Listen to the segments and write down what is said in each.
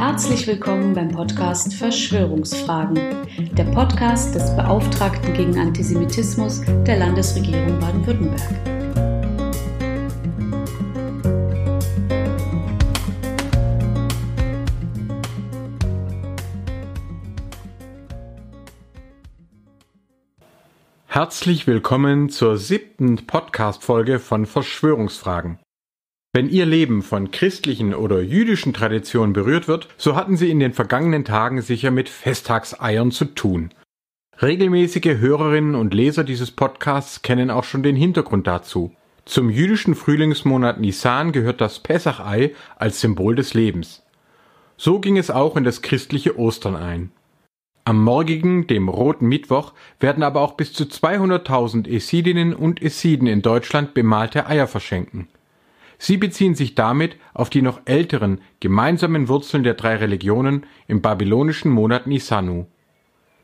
Herzlich willkommen beim Podcast Verschwörungsfragen, der Podcast des Beauftragten gegen Antisemitismus der Landesregierung Baden-Württemberg. Herzlich willkommen zur siebten Podcast-Folge von Verschwörungsfragen. Wenn Ihr Leben von christlichen oder jüdischen Traditionen berührt wird, so hatten Sie in den vergangenen Tagen sicher mit Festtagseiern zu tun. Regelmäßige Hörerinnen und Leser dieses Podcasts kennen auch schon den Hintergrund dazu. Zum jüdischen Frühlingsmonat Nisan gehört das Pessachei als Symbol des Lebens. So ging es auch in das christliche Ostern ein. Am morgigen, dem Roten Mittwoch, werden aber auch bis zu 200.000 Esidinnen und Esiden in Deutschland bemalte Eier verschenken. Sie beziehen sich damit auf die noch älteren gemeinsamen Wurzeln der drei Religionen im babylonischen Monat Nisanu.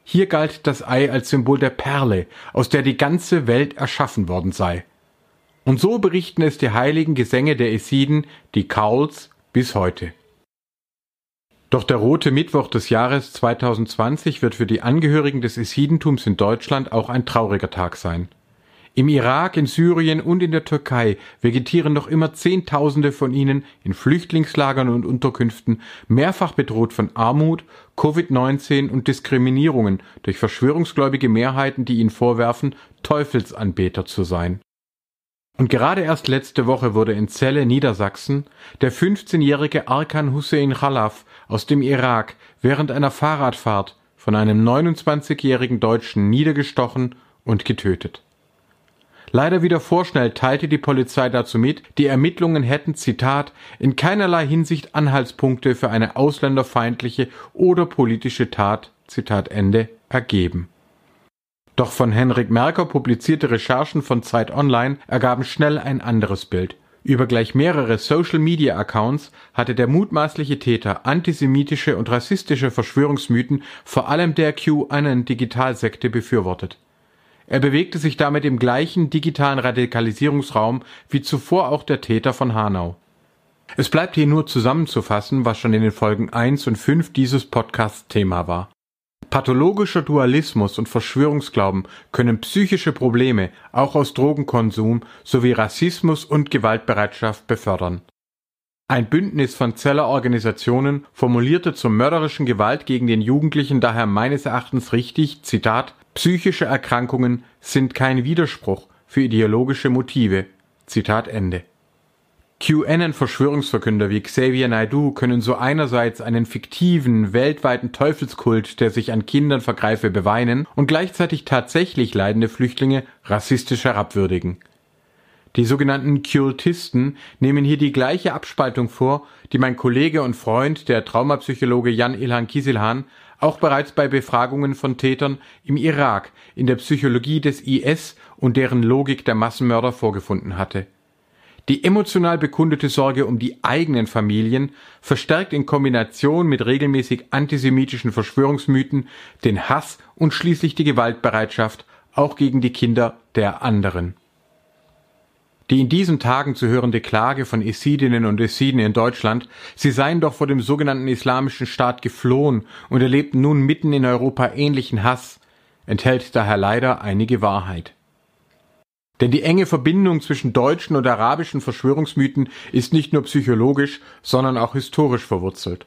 Hier galt das Ei als Symbol der Perle, aus der die ganze Welt erschaffen worden sei. Und so berichten es die heiligen Gesänge der Esiden, die Kauls, bis heute. Doch der rote Mittwoch des Jahres 2020 wird für die Angehörigen des Esidentums in Deutschland auch ein trauriger Tag sein. Im Irak, in Syrien und in der Türkei vegetieren noch immer Zehntausende von ihnen in Flüchtlingslagern und Unterkünften, mehrfach bedroht von Armut, Covid-19 und Diskriminierungen durch verschwörungsgläubige Mehrheiten, die ihnen vorwerfen, Teufelsanbeter zu sein. Und gerade erst letzte Woche wurde in Celle, Niedersachsen, der 15-jährige Arkan Hussein Khalaf aus dem Irak während einer Fahrradfahrt von einem 29-jährigen Deutschen niedergestochen und getötet. Leider wieder vorschnell teilte die Polizei dazu mit, die Ermittlungen hätten, Zitat, in keinerlei Hinsicht Anhaltspunkte für eine ausländerfeindliche oder politische Tat, Zitat Ende, ergeben. Doch von Henrik Merker publizierte Recherchen von Zeit Online ergaben schnell ein anderes Bild. Über gleich mehrere Social-Media-Accounts hatte der mutmaßliche Täter antisemitische und rassistische Verschwörungsmythen vor allem der Q einen Digitalsekte befürwortet. Er bewegte sich damit im gleichen digitalen Radikalisierungsraum wie zuvor auch der Täter von Hanau. Es bleibt hier nur zusammenzufassen, was schon in den Folgen 1 und 5 dieses Podcasts Thema war. Pathologischer Dualismus und Verschwörungsglauben können psychische Probleme, auch aus Drogenkonsum, sowie Rassismus und Gewaltbereitschaft befördern. Ein Bündnis von Zeller Organisationen formulierte zur mörderischen Gewalt gegen den Jugendlichen daher meines Erachtens richtig, Zitat, Psychische Erkrankungen sind kein Widerspruch für ideologische Motive. Zitat Ende. QAnon-Verschwörungsverkünder wie Xavier Naidoo können so einerseits einen fiktiven, weltweiten Teufelskult, der sich an Kindern vergreife, beweinen und gleichzeitig tatsächlich leidende Flüchtlinge rassistisch herabwürdigen. Die sogenannten Kultisten nehmen hier die gleiche Abspaltung vor, die mein Kollege und Freund, der Traumapsychologe Jan Ilhan Kisilhan, auch bereits bei Befragungen von Tätern im Irak in der Psychologie des IS und deren Logik der Massenmörder vorgefunden hatte. Die emotional bekundete Sorge um die eigenen Familien verstärkt in Kombination mit regelmäßig antisemitischen Verschwörungsmythen den Hass und schließlich die Gewaltbereitschaft auch gegen die Kinder der anderen. Die in diesen Tagen zu hörende Klage von Esidinnen und Esiden in Deutschland, sie seien doch vor dem sogenannten Islamischen Staat geflohen und erlebten nun mitten in Europa ähnlichen Hass, enthält daher leider einige Wahrheit. Denn die enge Verbindung zwischen deutschen und arabischen Verschwörungsmythen ist nicht nur psychologisch, sondern auch historisch verwurzelt.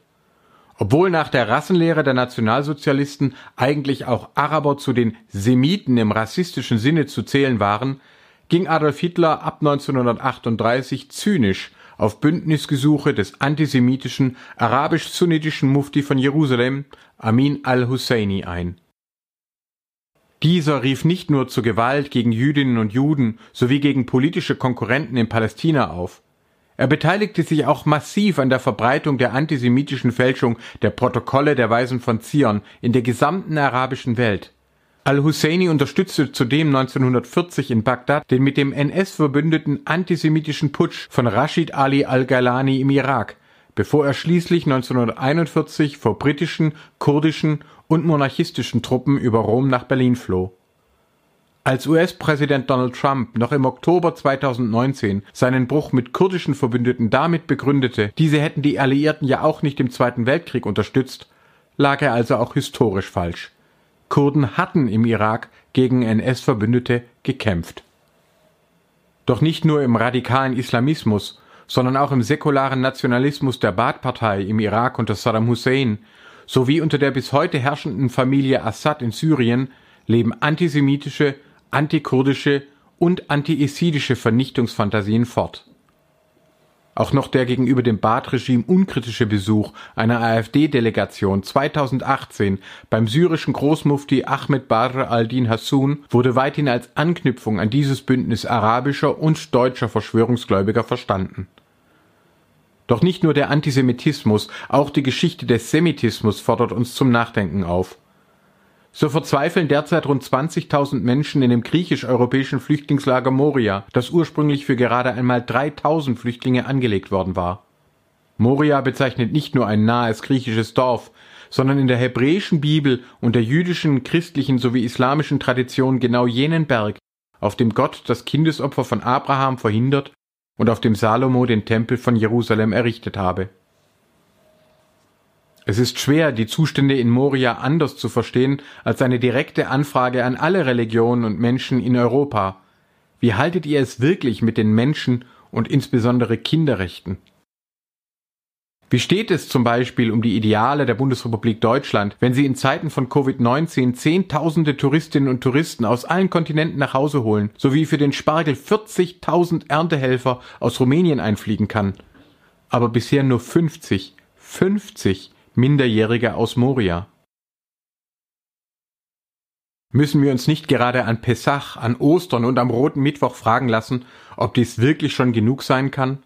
Obwohl nach der Rassenlehre der Nationalsozialisten eigentlich auch Araber zu den Semiten im rassistischen Sinne zu zählen waren, ging Adolf Hitler ab 1938 zynisch auf Bündnisgesuche des antisemitischen arabisch-sunnitischen Mufti von Jerusalem, Amin al-Husseini, ein. Dieser rief nicht nur zur Gewalt gegen Jüdinnen und Juden sowie gegen politische Konkurrenten in Palästina auf. Er beteiligte sich auch massiv an der Verbreitung der antisemitischen Fälschung der Protokolle der Weisen von Zion in der gesamten arabischen Welt. Al-Husseini unterstützte zudem 1940 in Bagdad den mit dem NS verbündeten antisemitischen Putsch von Rashid Ali al-Galani im Irak, bevor er schließlich 1941 vor britischen, kurdischen und monarchistischen Truppen über Rom nach Berlin floh. Als US-Präsident Donald Trump noch im Oktober 2019 seinen Bruch mit kurdischen Verbündeten damit begründete, diese hätten die Alliierten ja auch nicht im Zweiten Weltkrieg unterstützt, lag er also auch historisch falsch. Kurden hatten im Irak gegen NS-Verbündete gekämpft. Doch nicht nur im radikalen Islamismus, sondern auch im säkularen Nationalismus der Baath-Partei im Irak unter Saddam Hussein sowie unter der bis heute herrschenden Familie Assad in Syrien leben antisemitische, antikurdische und anti-esidische Vernichtungsfantasien fort. Auch noch der gegenüber dem Baath-Regime unkritische Besuch einer AfD-Delegation 2018 beim syrischen Großmufti Ahmed Badr al-Din Hassun wurde weithin als Anknüpfung an dieses Bündnis arabischer und deutscher Verschwörungsgläubiger verstanden. Doch nicht nur der Antisemitismus, auch die Geschichte des Semitismus fordert uns zum Nachdenken auf. So verzweifeln derzeit rund 20.000 Menschen in dem griechisch-europäischen Flüchtlingslager Moria, das ursprünglich für gerade einmal 3.000 Flüchtlinge angelegt worden war. Moria bezeichnet nicht nur ein nahes griechisches Dorf, sondern in der hebräischen Bibel und der jüdischen, christlichen sowie islamischen Tradition genau jenen Berg, auf dem Gott das Kindesopfer von Abraham verhindert und auf dem Salomo den Tempel von Jerusalem errichtet habe es ist schwer, die Zustände in Moria anders zu verstehen als eine direkte Anfrage an alle Religionen und Menschen in Europa. Wie haltet ihr es wirklich mit den Menschen und insbesondere Kinderrechten? Wie steht es zum Beispiel um die Ideale der Bundesrepublik Deutschland, wenn sie in Zeiten von Covid-19 Zehntausende Touristinnen und Touristen aus allen Kontinenten nach Hause holen, sowie für den Spargel 40.000 Erntehelfer aus Rumänien einfliegen kann? Aber bisher nur 50, 50 Minderjährige aus Moria. Müssen wir uns nicht gerade an Pessach, an Ostern und am Roten Mittwoch fragen lassen, ob dies wirklich schon genug sein kann?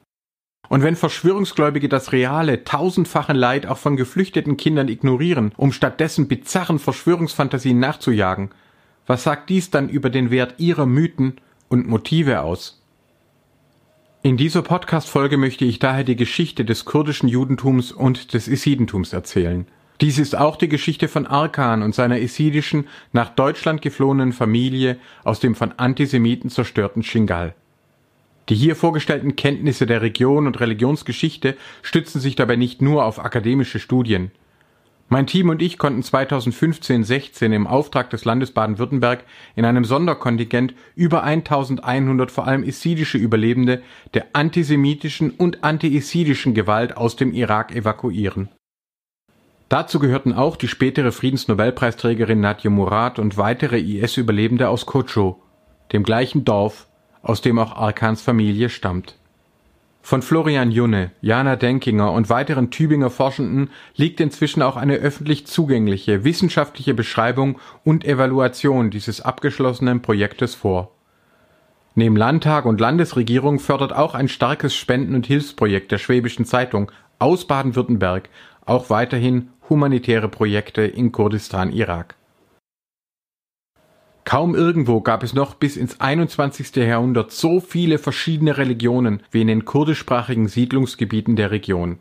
Und wenn Verschwörungsgläubige das reale, tausendfache Leid auch von geflüchteten Kindern ignorieren, um stattdessen bizarren Verschwörungsfantasien nachzujagen, was sagt dies dann über den Wert ihrer Mythen und Motive aus? In dieser Podcast-Folge möchte ich daher die Geschichte des kurdischen Judentums und des Isidentums erzählen. Dies ist auch die Geschichte von Arkan und seiner isidischen, nach Deutschland geflohenen Familie aus dem von Antisemiten zerstörten Shingal. Die hier vorgestellten Kenntnisse der Region und Religionsgeschichte stützen sich dabei nicht nur auf akademische Studien. Mein Team und ich konnten 2015-16 im Auftrag des Landes Baden-Württemberg in einem Sonderkontingent über 1100 vor allem isidische Überlebende der antisemitischen und anti-isidischen Gewalt aus dem Irak evakuieren. Dazu gehörten auch die spätere Friedensnobelpreisträgerin Nadia Murad und weitere IS-Überlebende aus Kocho, dem gleichen Dorf, aus dem auch Arkans Familie stammt von Florian Junne, Jana Denkinger und weiteren Tübinger Forschenden liegt inzwischen auch eine öffentlich zugängliche wissenschaftliche Beschreibung und Evaluation dieses abgeschlossenen Projektes vor. Neben Landtag und Landesregierung fördert auch ein starkes Spenden- und Hilfsprojekt der Schwäbischen Zeitung aus Baden-Württemberg auch weiterhin humanitäre Projekte in Kurdistan, Irak Kaum irgendwo gab es noch bis ins 21. Jahrhundert so viele verschiedene Religionen wie in den kurdischsprachigen Siedlungsgebieten der Region.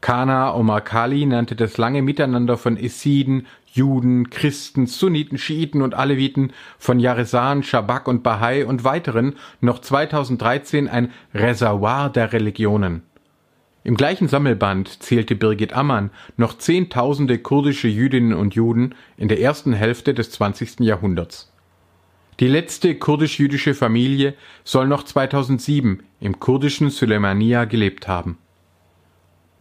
Kana Omar Kali nannte das lange Miteinander von Essiden, Juden, Christen, Sunniten, Schiiten und Aleviten, von Yaresan, Shabak und Bahai und weiteren noch 2013 ein Reservoir der Religionen. Im gleichen Sammelband zählte Birgit Ammann noch Zehntausende kurdische Jüdinnen und Juden in der ersten Hälfte des 20. Jahrhunderts. Die letzte kurdisch-jüdische Familie soll noch 2007 im kurdischen Suleimania gelebt haben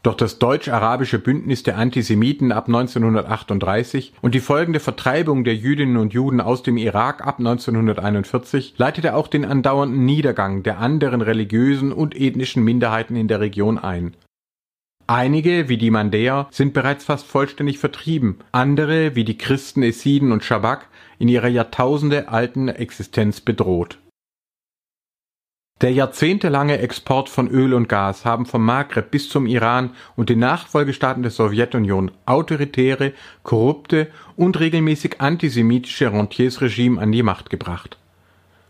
doch das deutsch-arabische Bündnis der Antisemiten ab 1938 und die folgende Vertreibung der Jüdinnen und Juden aus dem Irak ab 1941 leitete auch den andauernden Niedergang der anderen religiösen und ethnischen Minderheiten in der Region ein. Einige, wie die Mandäer, sind bereits fast vollständig vertrieben, andere, wie die Christen Essiden und Schabak, in ihrer Jahrtausende alten Existenz bedroht der jahrzehntelange Export von Öl und Gas haben vom Maghreb bis zum Iran und den Nachfolgestaaten der Sowjetunion autoritäre, korrupte und regelmäßig antisemitische Rentiersregime an die Macht gebracht.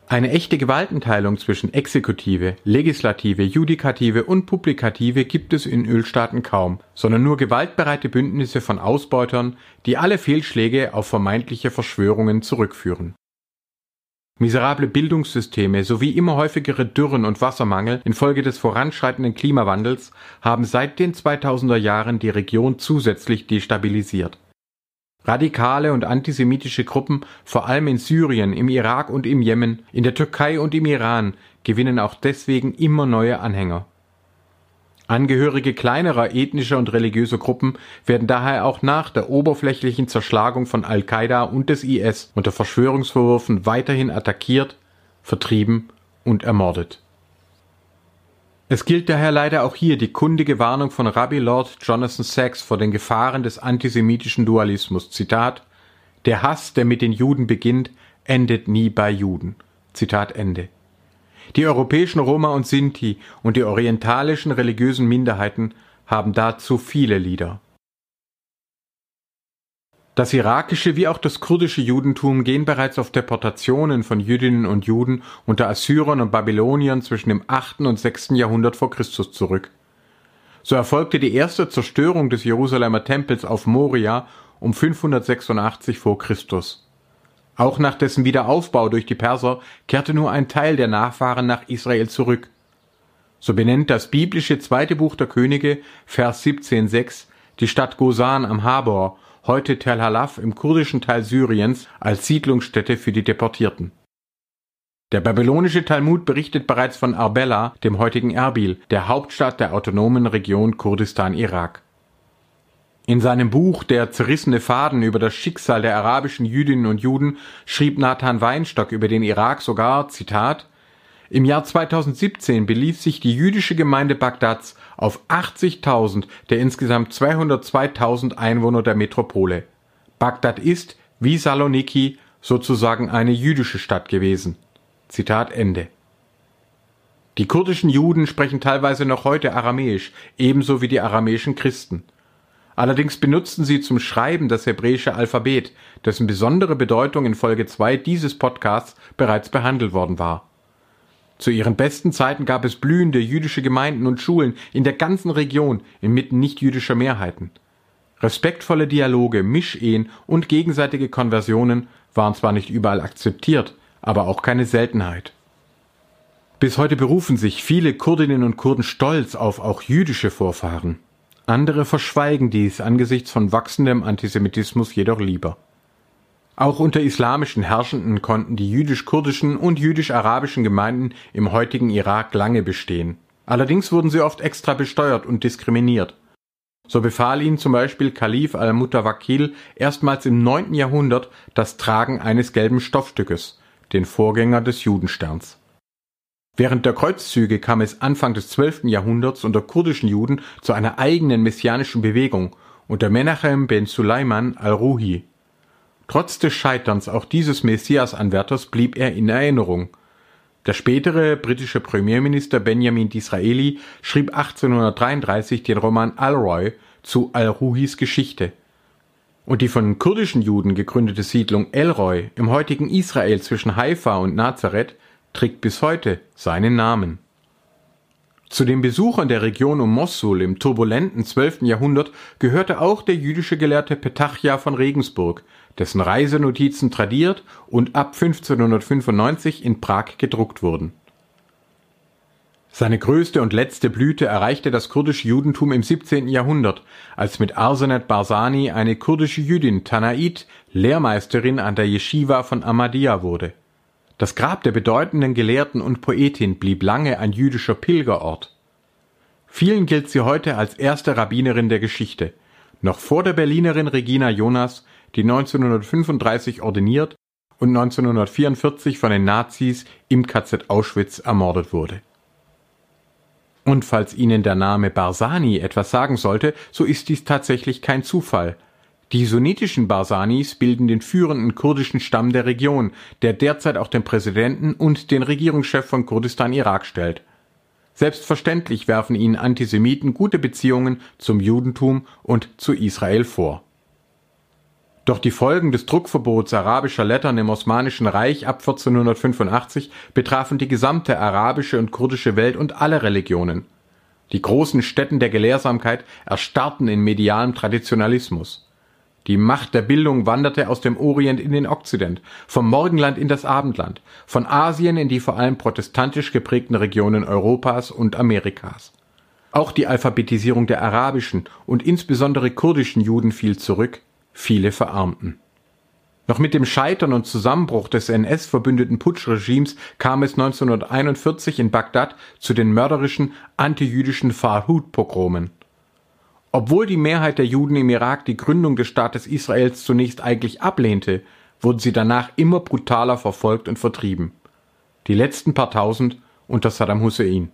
Eine echte Gewaltenteilung zwischen Exekutive, Legislative, Judikative und Publikative gibt es in Ölstaaten kaum, sondern nur gewaltbereite Bündnisse von Ausbeutern, die alle Fehlschläge auf vermeintliche Verschwörungen zurückführen Miserable Bildungssysteme sowie immer häufigere Dürren und Wassermangel infolge des voranschreitenden Klimawandels haben seit den 2000er Jahren die Region zusätzlich destabilisiert. Radikale und antisemitische Gruppen, vor allem in Syrien, im Irak und im Jemen, in der Türkei und im Iran, gewinnen auch deswegen immer neue Anhänger. Angehörige kleinerer ethnischer und religiöser Gruppen werden daher auch nach der oberflächlichen Zerschlagung von Al-Qaida und des IS unter Verschwörungsvorwürfen weiterhin attackiert, vertrieben und ermordet. Es gilt daher leider auch hier die kundige Warnung von Rabbi Lord Jonathan Sachs vor den Gefahren des antisemitischen Dualismus. Zitat Der Hass, der mit den Juden beginnt, endet nie bei Juden. Zitat Ende. Die europäischen Roma und Sinti und die orientalischen religiösen Minderheiten haben dazu viele Lieder. Das irakische wie auch das kurdische Judentum gehen bereits auf Deportationen von Jüdinnen und Juden unter Assyrern und Babyloniern zwischen dem 8. und 6. Jahrhundert vor Christus zurück. So erfolgte die erste Zerstörung des Jerusalemer Tempels auf Moria um 586 vor Christus. Auch nach dessen Wiederaufbau durch die Perser kehrte nur ein Teil der Nachfahren nach Israel zurück. So benennt das biblische zweite Buch der Könige, Vers 17,6, die Stadt Gosan am Habor, heute Tel Halaf im kurdischen Teil Syriens, als Siedlungsstätte für die Deportierten. Der babylonische Talmud berichtet bereits von Arbela, dem heutigen Erbil, der Hauptstadt der autonomen Region Kurdistan-Irak. In seinem Buch Der zerrissene Faden über das Schicksal der arabischen Jüdinnen und Juden schrieb Nathan Weinstock über den Irak sogar, Zitat, im Jahr 2017 belief sich die jüdische Gemeinde Bagdads auf 80.000 der insgesamt 202.000 Einwohner der Metropole. Bagdad ist, wie Saloniki, sozusagen eine jüdische Stadt gewesen. Zitat Ende. Die kurdischen Juden sprechen teilweise noch heute Aramäisch, ebenso wie die aramäischen Christen. Allerdings benutzten sie zum Schreiben das hebräische Alphabet, dessen besondere Bedeutung in Folge 2 dieses Podcasts bereits behandelt worden war. Zu ihren besten Zeiten gab es blühende jüdische Gemeinden und Schulen in der ganzen Region inmitten nichtjüdischer Mehrheiten. Respektvolle Dialoge, Mischehen und gegenseitige Konversionen waren zwar nicht überall akzeptiert, aber auch keine Seltenheit. Bis heute berufen sich viele Kurdinnen und Kurden stolz auf auch jüdische Vorfahren. Andere verschweigen dies angesichts von wachsendem Antisemitismus jedoch lieber. Auch unter islamischen Herrschenden konnten die jüdisch-kurdischen und jüdisch-arabischen Gemeinden im heutigen Irak lange bestehen. Allerdings wurden sie oft extra besteuert und diskriminiert. So befahl ihnen zum Beispiel Kalif al-Mutawakkil erstmals im 9. Jahrhundert das Tragen eines gelben Stoffstückes, den Vorgänger des Judensterns. Während der Kreuzzüge kam es Anfang des 12. Jahrhunderts unter kurdischen Juden zu einer eigenen messianischen Bewegung unter Menachem ben Suleiman al-Ruhi. Trotz des Scheiterns auch dieses Messias-Anwärters blieb er in Erinnerung. Der spätere britische Premierminister Benjamin Disraeli schrieb 1833 den Roman Alroy zu al-Ruhis Geschichte. Und die von kurdischen Juden gegründete Siedlung Elroy im heutigen Israel zwischen Haifa und Nazareth trägt bis heute seinen Namen. Zu den Besuchern der Region um Mossul im turbulenten 12. Jahrhundert gehörte auch der jüdische Gelehrte Petachia von Regensburg, dessen Reisenotizen tradiert und ab 1595 in Prag gedruckt wurden. Seine größte und letzte Blüte erreichte das kurdische Judentum im 17. Jahrhundert, als mit Arsenet Barsani eine kurdische Jüdin Tanait Lehrmeisterin an der Yeshiva von Ahmadiyya wurde. Das Grab der bedeutenden Gelehrten und Poetin blieb lange ein jüdischer Pilgerort. Vielen gilt sie heute als erste Rabbinerin der Geschichte, noch vor der Berlinerin Regina Jonas, die 1935 ordiniert und 1944 von den Nazis im KZ Auschwitz ermordet wurde. Und falls Ihnen der Name Barsani etwas sagen sollte, so ist dies tatsächlich kein Zufall, die sunnitischen Barsanis bilden den führenden kurdischen Stamm der Region, der derzeit auch den Präsidenten und den Regierungschef von Kurdistan Irak stellt. Selbstverständlich werfen ihnen Antisemiten gute Beziehungen zum Judentum und zu Israel vor. Doch die Folgen des Druckverbots arabischer Lettern im Osmanischen Reich ab 1485 betrafen die gesamte arabische und kurdische Welt und alle Religionen. Die großen Stätten der Gelehrsamkeit erstarrten in medialem Traditionalismus. Die Macht der Bildung wanderte aus dem Orient in den Okzident, vom Morgenland in das Abendland, von Asien in die vor allem protestantisch geprägten Regionen Europas und Amerikas. Auch die Alphabetisierung der arabischen und insbesondere kurdischen Juden fiel zurück, viele verarmten. Noch mit dem Scheitern und Zusammenbruch des NS-verbündeten Putschregimes kam es 1941 in Bagdad zu den mörderischen antijüdischen Farhud-Pogromen. Obwohl die Mehrheit der Juden im Irak die Gründung des Staates Israels zunächst eigentlich ablehnte, wurden sie danach immer brutaler verfolgt und vertrieben. Die letzten paar tausend unter Saddam Hussein.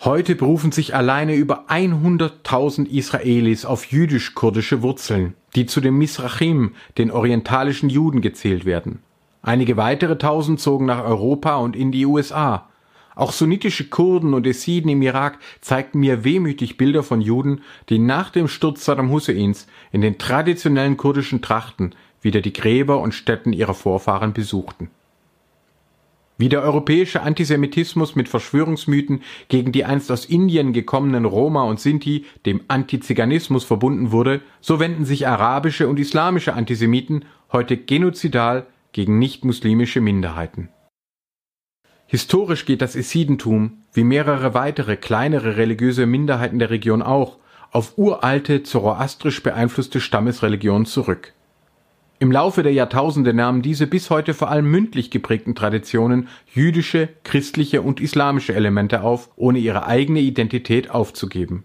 Heute berufen sich alleine über 100.000 Israelis auf jüdisch-kurdische Wurzeln, die zu den Misrachim, den orientalischen Juden, gezählt werden. Einige weitere Tausend zogen nach Europa und in die USA. Auch sunnitische Kurden und Essiden im Irak zeigten mir wehmütig Bilder von Juden, die nach dem Sturz Saddam Husseins in den traditionellen kurdischen Trachten wieder die Gräber und Stätten ihrer Vorfahren besuchten. Wie der europäische Antisemitismus mit Verschwörungsmythen gegen die einst aus Indien gekommenen Roma und Sinti dem Antiziganismus verbunden wurde, so wenden sich arabische und islamische Antisemiten heute genozidal gegen nicht-muslimische Minderheiten. Historisch geht das Esidentum, wie mehrere weitere kleinere religiöse Minderheiten der Region auch, auf uralte zoroastrisch beeinflusste Stammesreligionen zurück im Laufe der Jahrtausende nahmen diese bis heute vor allem mündlich geprägten Traditionen jüdische, christliche und islamische Elemente auf, ohne ihre eigene Identität aufzugeben.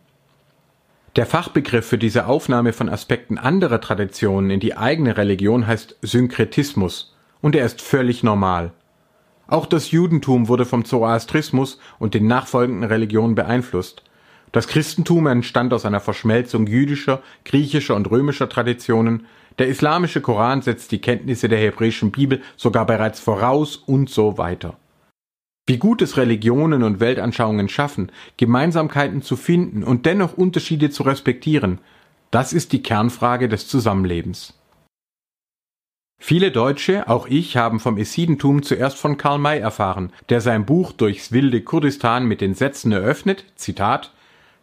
Der Fachbegriff für diese Aufnahme von Aspekten anderer Traditionen in die eigene Religion heißt Synkretismus, und er ist völlig normal. Auch das Judentum wurde vom Zoroastrismus und den nachfolgenden Religionen beeinflusst. Das Christentum entstand aus einer Verschmelzung jüdischer, griechischer und römischer Traditionen, der islamische Koran setzt die Kenntnisse der hebräischen Bibel sogar bereits voraus und so weiter. Wie gut es Religionen und Weltanschauungen schaffen, Gemeinsamkeiten zu finden und dennoch Unterschiede zu respektieren, das ist die Kernfrage des Zusammenlebens. Viele Deutsche, auch ich, haben vom Esidentum zuerst von Karl May erfahren, der sein Buch Durchs wilde Kurdistan mit den Sätzen eröffnet, Zitat,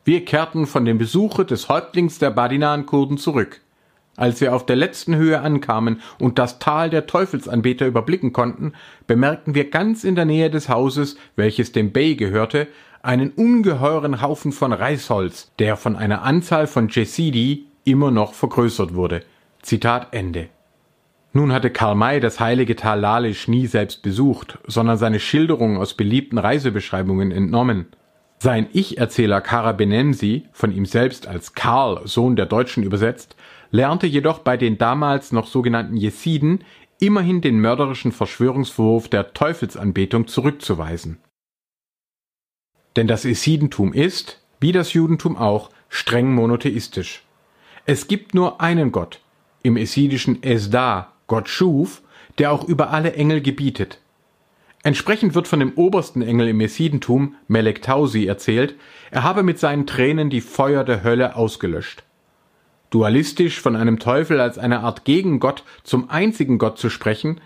Wir kehrten von dem Besuche des Häuptlings der Badinan-Kurden zurück. Als wir auf der letzten Höhe ankamen und das Tal der Teufelsanbeter überblicken konnten, bemerkten wir ganz in der Nähe des Hauses, welches dem Bey gehörte, einen ungeheuren Haufen von Reisholz, der von einer Anzahl von Jesidi immer noch vergrößert wurde. Zitat Ende. Nun hatte Karl May das heilige Tal Lalisch nie selbst besucht, sondern seine Schilderungen aus beliebten Reisebeschreibungen entnommen. Sein Ich-Erzähler Kara Benemsi, von ihm selbst als Karl, Sohn der Deutschen übersetzt, lernte jedoch bei den damals noch sogenannten Jesiden immerhin den mörderischen Verschwörungsvorwurf der Teufelsanbetung zurückzuweisen. Denn das Jesidentum ist, wie das Judentum auch, streng monotheistisch. Es gibt nur einen Gott, im esidischen Esda, Gott schuf, der auch über alle Engel gebietet. Entsprechend wird von dem obersten Engel im Jesidentum, Melek Tausi, erzählt, er habe mit seinen Tränen die Feuer der Hölle ausgelöscht. Dualistisch von einem Teufel als einer Art Gegengott zum einzigen Gott zu sprechen,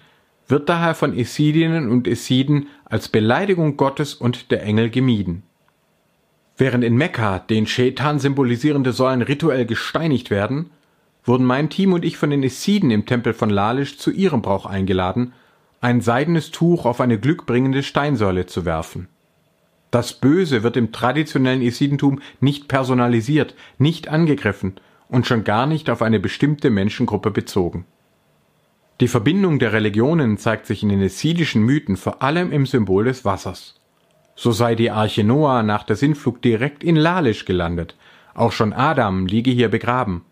wird daher von Esidinnen und Esiden als Beleidigung Gottes und der Engel gemieden. Während in Mekka den Shaitan symbolisierende Säulen rituell gesteinigt werden, wurden mein Team und ich von den Esiden im Tempel von Lalisch zu ihrem Brauch eingeladen, ein seidenes Tuch auf eine glückbringende Steinsäule zu werfen. Das Böse wird im traditionellen Esidentum nicht personalisiert, nicht angegriffen, und schon gar nicht auf eine bestimmte Menschengruppe bezogen. Die Verbindung der Religionen zeigt sich in den essidischen Mythen vor allem im Symbol des Wassers. So sei die Arche Noah nach der Sintflut direkt in Lalisch gelandet, auch schon Adam liege hier begraben.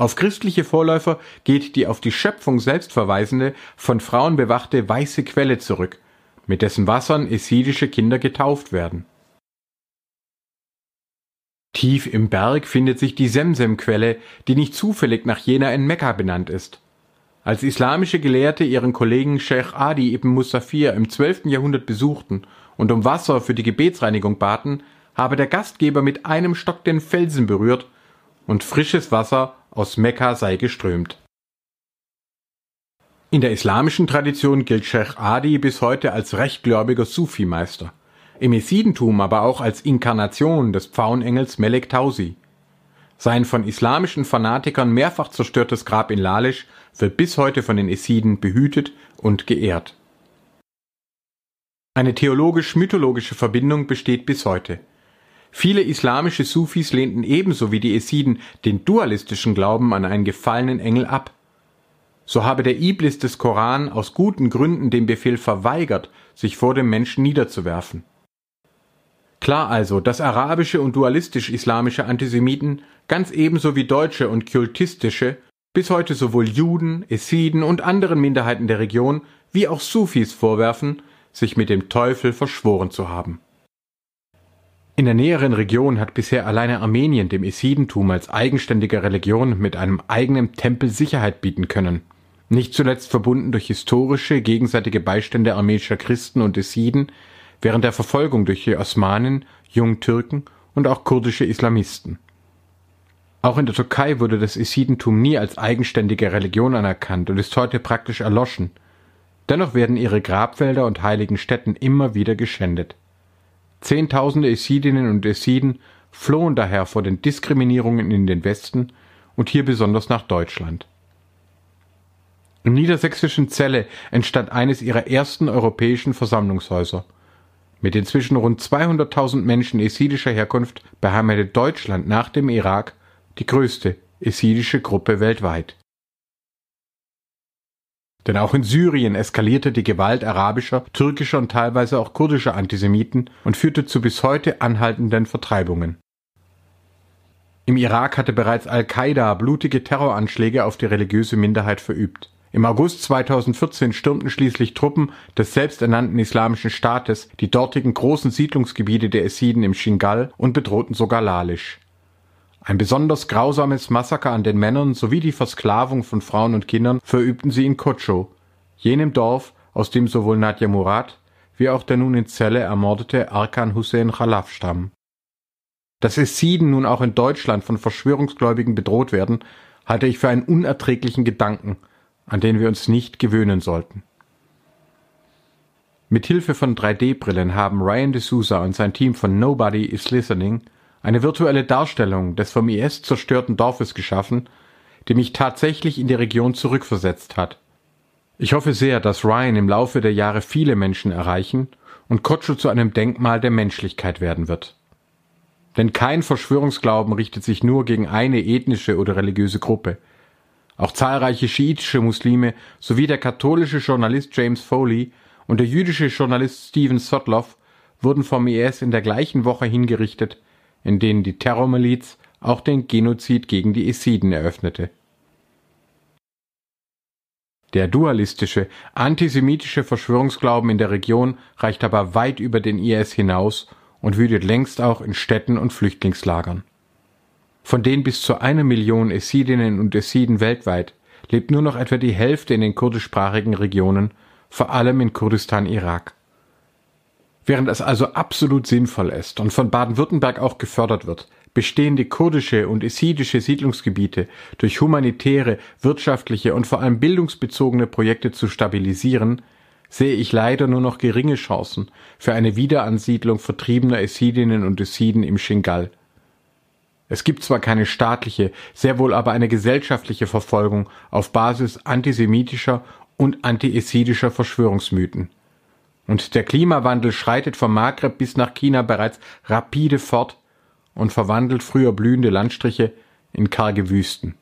Auf christliche Vorläufer geht die auf die Schöpfung selbst verweisende, von Frauen bewachte weiße Quelle zurück, mit dessen Wassern essidische Kinder getauft werden. Tief im Berg findet sich die Semsem-Quelle, die nicht zufällig nach jener in Mekka benannt ist. Als islamische Gelehrte ihren Kollegen Sheikh Adi ibn Musafir im 12. Jahrhundert besuchten und um Wasser für die Gebetsreinigung baten, habe der Gastgeber mit einem Stock den Felsen berührt und frisches Wasser aus Mekka sei geströmt. In der islamischen Tradition gilt Sheikh Adi bis heute als rechtgläubiger Sufi-Meister im Jesidentum aber auch als Inkarnation des Pfauenengels Melek Tausi. Sein von islamischen Fanatikern mehrfach zerstörtes Grab in Lalisch wird bis heute von den Essiden behütet und geehrt. Eine theologisch-mythologische Verbindung besteht bis heute. Viele islamische Sufis lehnten ebenso wie die Essiden den dualistischen Glauben an einen gefallenen Engel ab. So habe der Iblis des Koran aus guten Gründen den Befehl verweigert, sich vor dem Menschen niederzuwerfen. Klar also, dass arabische und dualistisch-islamische Antisemiten ganz ebenso wie deutsche und kultistische bis heute sowohl Juden, Essiden und anderen Minderheiten der Region wie auch Sufis vorwerfen, sich mit dem Teufel verschworen zu haben. In der näheren Region hat bisher alleine Armenien dem Esidentum als eigenständige Religion mit einem eigenen Tempel Sicherheit bieten können. Nicht zuletzt verbunden durch historische gegenseitige Beistände armenischer Christen und Essiden während der Verfolgung durch die Osmanen, Jungtürken und auch kurdische Islamisten. Auch in der Türkei wurde das Esidentum nie als eigenständige Religion anerkannt und ist heute praktisch erloschen, Dennoch werden ihre Grabfelder und heiligen Stätten immer wieder geschändet. Zehntausende Esidinnen und Esiden flohen daher vor den Diskriminierungen in den Westen und hier besonders nach Deutschland. Im niedersächsischen Celle entstand eines ihrer ersten europäischen Versammlungshäuser. Mit inzwischen rund 200.000 Menschen esidischer Herkunft beheimatet Deutschland nach dem Irak die größte esidische Gruppe weltweit. Denn auch in Syrien eskalierte die Gewalt arabischer, türkischer und teilweise auch kurdischer Antisemiten und führte zu bis heute anhaltenden Vertreibungen. Im Irak hatte bereits Al-Qaida blutige Terroranschläge auf die religiöse Minderheit verübt. Im August 2014 stürmten schließlich Truppen des selbsternannten Islamischen Staates die dortigen großen Siedlungsgebiete der Essiden im Shingal und bedrohten sogar Lalisch. Ein besonders grausames Massaker an den Männern sowie die Versklavung von Frauen und Kindern verübten sie in Kotscho, jenem Dorf, aus dem sowohl Nadja Murad wie auch der nun in Celle ermordete Arkan Hussein Khalaf stammen. Dass Essiden nun auch in Deutschland von Verschwörungsgläubigen bedroht werden, halte ich für einen unerträglichen Gedanken, an den wir uns nicht gewöhnen sollten. Mit Hilfe von 3D-Brillen haben Ryan D'Souza und sein Team von Nobody is Listening eine virtuelle Darstellung des vom IS zerstörten Dorfes geschaffen, die mich tatsächlich in die Region zurückversetzt hat. Ich hoffe sehr, dass Ryan im Laufe der Jahre viele Menschen erreichen und Kotschu zu einem Denkmal der Menschlichkeit werden wird. Denn kein Verschwörungsglauben richtet sich nur gegen eine ethnische oder religiöse Gruppe. Auch zahlreiche schiitische Muslime sowie der katholische Journalist James Foley und der jüdische Journalist Steven Sotloff wurden vom IS in der gleichen Woche hingerichtet, in denen die Terrormiliz auch den Genozid gegen die Essiden eröffnete. Der dualistische, antisemitische Verschwörungsglauben in der Region reicht aber weit über den IS hinaus und wütet längst auch in Städten und Flüchtlingslagern. Von den bis zu einer Million Essidinnen und Essiden weltweit lebt nur noch etwa die Hälfte in den kurdischsprachigen Regionen, vor allem in Kurdistan, Irak. Während es also absolut sinnvoll ist und von Baden-Württemberg auch gefördert wird, bestehende kurdische und esidische Siedlungsgebiete durch humanitäre, wirtschaftliche und vor allem bildungsbezogene Projekte zu stabilisieren, sehe ich leider nur noch geringe Chancen für eine Wiederansiedlung vertriebener Esidinnen und Esiden im Shingal. Es gibt zwar keine staatliche, sehr wohl aber eine gesellschaftliche Verfolgung auf Basis antisemitischer und antiesidischer Verschwörungsmythen. Und der Klimawandel schreitet vom Maghreb bis nach China bereits rapide fort und verwandelt früher blühende Landstriche in karge Wüsten.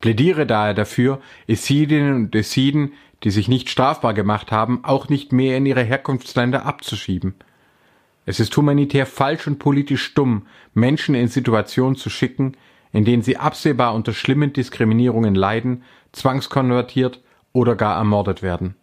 Plädiere daher dafür, Esidinnen und Esiden, die sich nicht strafbar gemacht haben, auch nicht mehr in ihre Herkunftsländer abzuschieben. Es ist humanitär falsch und politisch stumm, Menschen in Situationen zu schicken, in denen sie absehbar unter schlimmen Diskriminierungen leiden, zwangskonvertiert oder gar ermordet werden.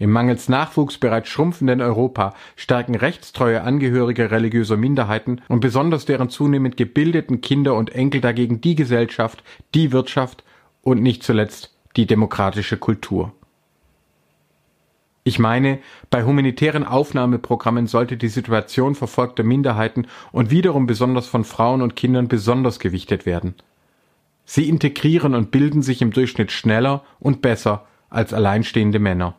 Im mangels Nachwuchs bereits schrumpfenden Europa stärken rechtstreue Angehörige religiöser Minderheiten und besonders deren zunehmend gebildeten Kinder und Enkel dagegen die Gesellschaft, die Wirtschaft und nicht zuletzt die demokratische Kultur. Ich meine, bei humanitären Aufnahmeprogrammen sollte die Situation verfolgter Minderheiten und wiederum besonders von Frauen und Kindern besonders gewichtet werden. Sie integrieren und bilden sich im Durchschnitt schneller und besser als alleinstehende Männer.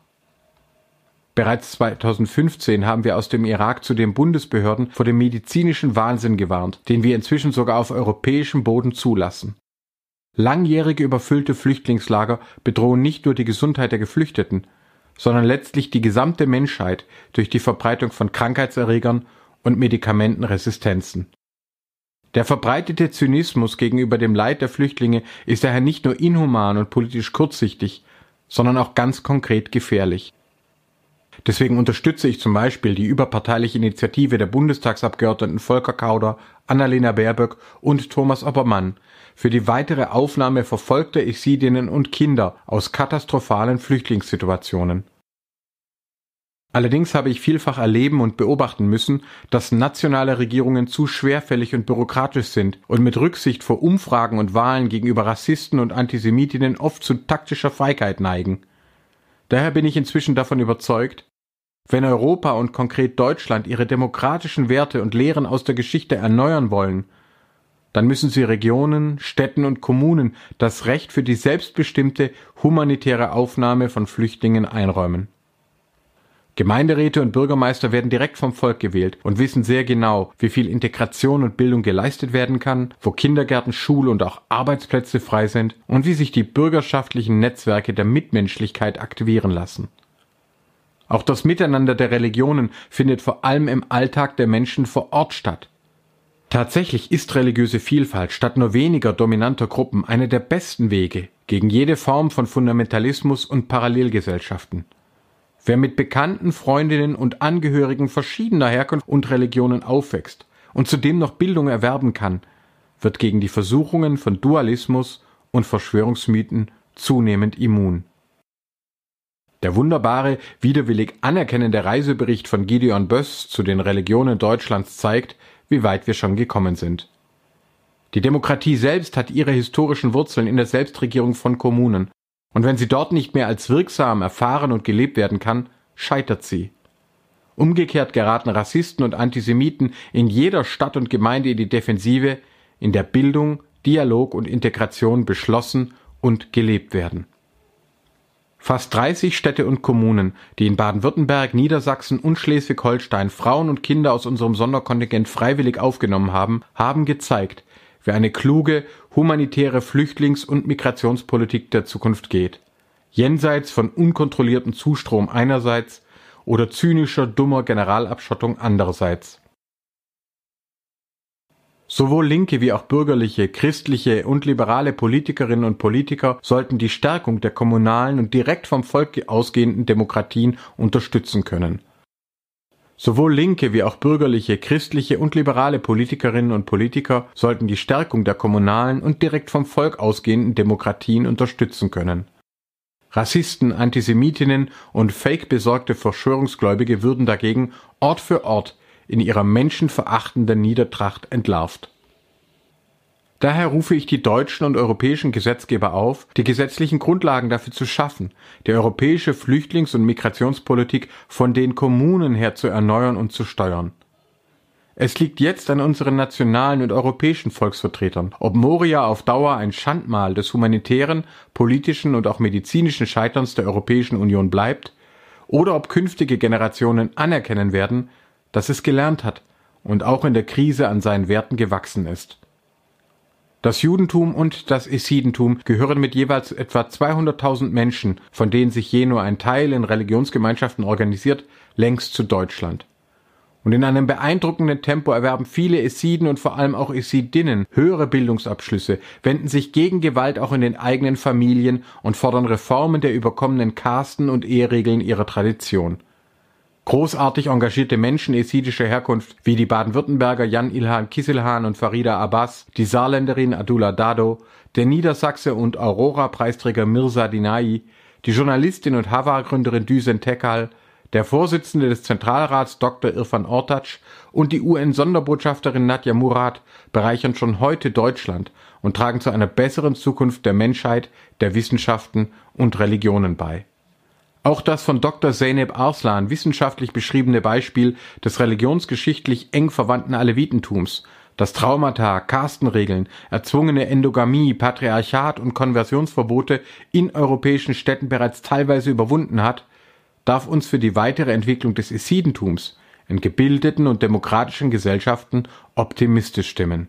Bereits 2015 haben wir aus dem Irak zu den Bundesbehörden vor dem medizinischen Wahnsinn gewarnt, den wir inzwischen sogar auf europäischem Boden zulassen. Langjährige überfüllte Flüchtlingslager bedrohen nicht nur die Gesundheit der Geflüchteten, sondern letztlich die gesamte Menschheit durch die Verbreitung von Krankheitserregern und Medikamentenresistenzen. Der verbreitete Zynismus gegenüber dem Leid der Flüchtlinge ist daher nicht nur inhuman und politisch kurzsichtig, sondern auch ganz konkret gefährlich. Deswegen unterstütze ich zum Beispiel die überparteiliche Initiative der Bundestagsabgeordneten Volker Kauder, Annalena Baerböck und Thomas Oppermann für die weitere Aufnahme verfolgter Isidinnen und Kinder aus katastrophalen Flüchtlingssituationen. Allerdings habe ich vielfach erleben und beobachten müssen, dass nationale Regierungen zu schwerfällig und bürokratisch sind und mit Rücksicht vor Umfragen und Wahlen gegenüber Rassisten und Antisemitinnen oft zu taktischer Feigheit neigen. Daher bin ich inzwischen davon überzeugt, wenn Europa und konkret Deutschland ihre demokratischen Werte und Lehren aus der Geschichte erneuern wollen, dann müssen sie Regionen, Städten und Kommunen das Recht für die selbstbestimmte humanitäre Aufnahme von Flüchtlingen einräumen. Gemeinderäte und Bürgermeister werden direkt vom Volk gewählt und wissen sehr genau, wie viel Integration und Bildung geleistet werden kann, wo Kindergärten, Schule und auch Arbeitsplätze frei sind und wie sich die bürgerschaftlichen Netzwerke der Mitmenschlichkeit aktivieren lassen. Auch das Miteinander der Religionen findet vor allem im Alltag der Menschen vor Ort statt. Tatsächlich ist religiöse Vielfalt statt nur weniger dominanter Gruppen eine der besten Wege gegen jede Form von Fundamentalismus und Parallelgesellschaften. Wer mit bekannten Freundinnen und Angehörigen verschiedener Herkunft und Religionen aufwächst und zudem noch Bildung erwerben kann, wird gegen die Versuchungen von Dualismus und Verschwörungsmythen zunehmend immun. Der wunderbare, widerwillig anerkennende Reisebericht von Gideon Böss zu den Religionen Deutschlands zeigt, wie weit wir schon gekommen sind. Die Demokratie selbst hat ihre historischen Wurzeln in der Selbstregierung von Kommunen und wenn sie dort nicht mehr als wirksam erfahren und gelebt werden kann, scheitert sie. Umgekehrt geraten Rassisten und Antisemiten in jeder Stadt und Gemeinde in die Defensive, in der Bildung, Dialog und Integration beschlossen und gelebt werden. Fast 30 Städte und Kommunen, die in Baden-Württemberg, Niedersachsen und Schleswig-Holstein Frauen und Kinder aus unserem Sonderkontingent freiwillig aufgenommen haben, haben gezeigt, wie eine kluge, humanitäre Flüchtlings- und Migrationspolitik der Zukunft geht. Jenseits von unkontrolliertem Zustrom einerseits oder zynischer, dummer Generalabschottung andererseits. Sowohl linke wie auch bürgerliche, christliche und liberale Politikerinnen und Politiker sollten die Stärkung der kommunalen und direkt vom Volk ausgehenden Demokratien unterstützen können. Sowohl linke wie auch bürgerliche, christliche und liberale Politikerinnen und Politiker sollten die Stärkung der kommunalen und direkt vom Volk ausgehenden Demokratien unterstützen können. Rassisten, Antisemitinnen und fake besorgte Verschwörungsgläubige würden dagegen Ort für Ort in ihrer menschenverachtenden Niedertracht entlarvt Daher rufe ich die deutschen und europäischen Gesetzgeber auf, die gesetzlichen Grundlagen dafür zu schaffen, die europäische Flüchtlings- und Migrationspolitik von den Kommunen her zu erneuern und zu steuern. Es liegt jetzt an unseren nationalen und europäischen Volksvertretern, ob Moria auf Dauer ein Schandmal des humanitären, politischen und auch medizinischen Scheiterns der Europäischen Union bleibt, oder ob künftige Generationen anerkennen werden, dass es gelernt hat und auch in der Krise an seinen Werten gewachsen ist. Das Judentum und das Isidentum gehören mit jeweils etwa 200.000 Menschen, von denen sich je nur ein Teil in Religionsgemeinschaften organisiert, längst zu Deutschland. Und in einem beeindruckenden Tempo erwerben viele Esiden und vor allem auch Esidinnen höhere Bildungsabschlüsse, wenden sich gegen Gewalt auch in den eigenen Familien und fordern Reformen der überkommenen Kasten und Eheregeln ihrer Tradition. Großartig engagierte Menschen esidischer Herkunft wie die Baden-Württemberger Jan Ilhan Kisselhahn und Farida Abbas, die Saarländerin Adula Dado, der Niedersachse und Aurora-Preisträger Mirza Dinai, die Journalistin und Hava-Gründerin Düsen Tekal, der Vorsitzende des Zentralrats Dr. Irfan Ortac und die UN-Sonderbotschafterin Nadja Murad bereichern schon heute Deutschland und tragen zu einer besseren Zukunft der Menschheit, der Wissenschaften und Religionen bei. Auch das von Dr. Zeynep Arslan wissenschaftlich beschriebene Beispiel des religionsgeschichtlich eng verwandten Alevitentums, das Traumata, Kastenregeln, erzwungene Endogamie, Patriarchat und Konversionsverbote in europäischen Städten bereits teilweise überwunden hat, darf uns für die weitere Entwicklung des Isidentums in gebildeten und demokratischen Gesellschaften optimistisch stimmen.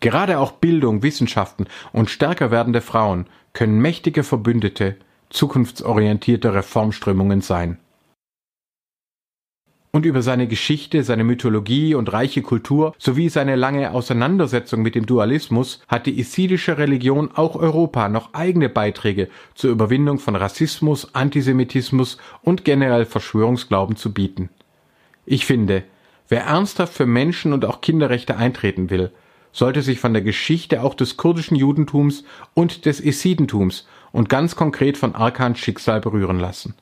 Gerade auch Bildung, Wissenschaften und stärker werdende Frauen können mächtige Verbündete zukunftsorientierter Reformströmungen sein. Und über seine Geschichte, seine Mythologie und reiche Kultur sowie seine lange Auseinandersetzung mit dem Dualismus hat die isidische Religion auch Europa noch eigene Beiträge zur Überwindung von Rassismus, Antisemitismus und generell Verschwörungsglauben zu bieten. Ich finde, wer ernsthaft für Menschen und auch Kinderrechte eintreten will, sollte sich von der Geschichte auch des kurdischen Judentums und des Esidentums und ganz konkret von Arkans Schicksal berühren lassen.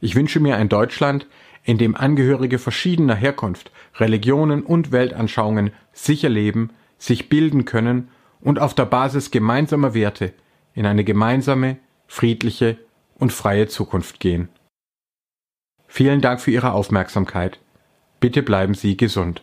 Ich wünsche mir ein Deutschland, in dem Angehörige verschiedener Herkunft, Religionen und Weltanschauungen sicher leben, sich bilden können und auf der Basis gemeinsamer Werte in eine gemeinsame, friedliche und freie Zukunft gehen. Vielen Dank für Ihre Aufmerksamkeit. Bitte bleiben Sie gesund.